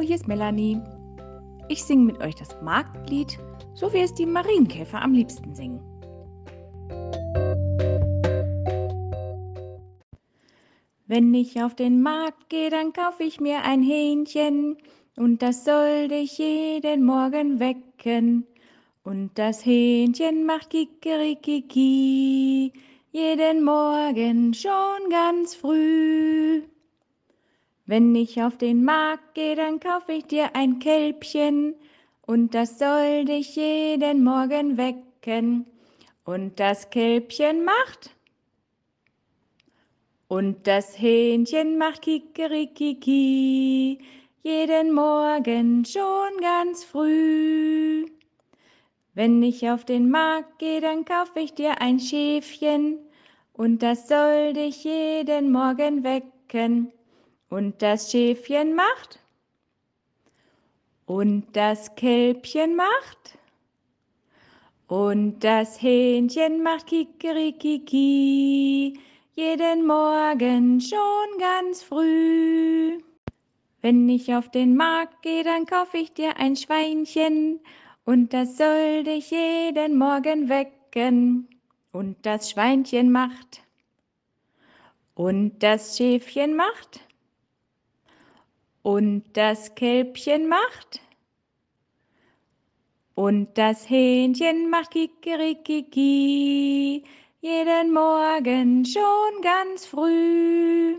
Hier ist Melanie. Ich singe mit euch das Marktlied, so wie es die Marienkäfer am liebsten singen. Wenn ich auf den Markt gehe, dann kaufe ich mir ein Hähnchen und das soll dich jeden Morgen wecken. Und das Hähnchen macht Kikerikiki jeden Morgen schon ganz früh. Wenn ich auf den Markt gehe, dann kaufe ich dir ein Kälbchen und das soll dich jeden Morgen wecken. Und das Kälbchen macht und das Hähnchen macht Kikerikiki jeden Morgen schon ganz früh. Wenn ich auf den Markt gehe, dann kaufe ich dir ein Schäfchen und das soll dich jeden Morgen wecken. Und das Schäfchen macht. Und das Kälbchen macht. Und das Hähnchen macht Kikerikiki. Jeden Morgen schon ganz früh. Wenn ich auf den Markt gehe, dann kaufe ich dir ein Schweinchen. Und das soll dich jeden Morgen wecken. Und das Schweinchen macht. Und das Schäfchen macht und das Kälbchen macht und das Hähnchen macht Kikerikiki jeden Morgen schon ganz früh.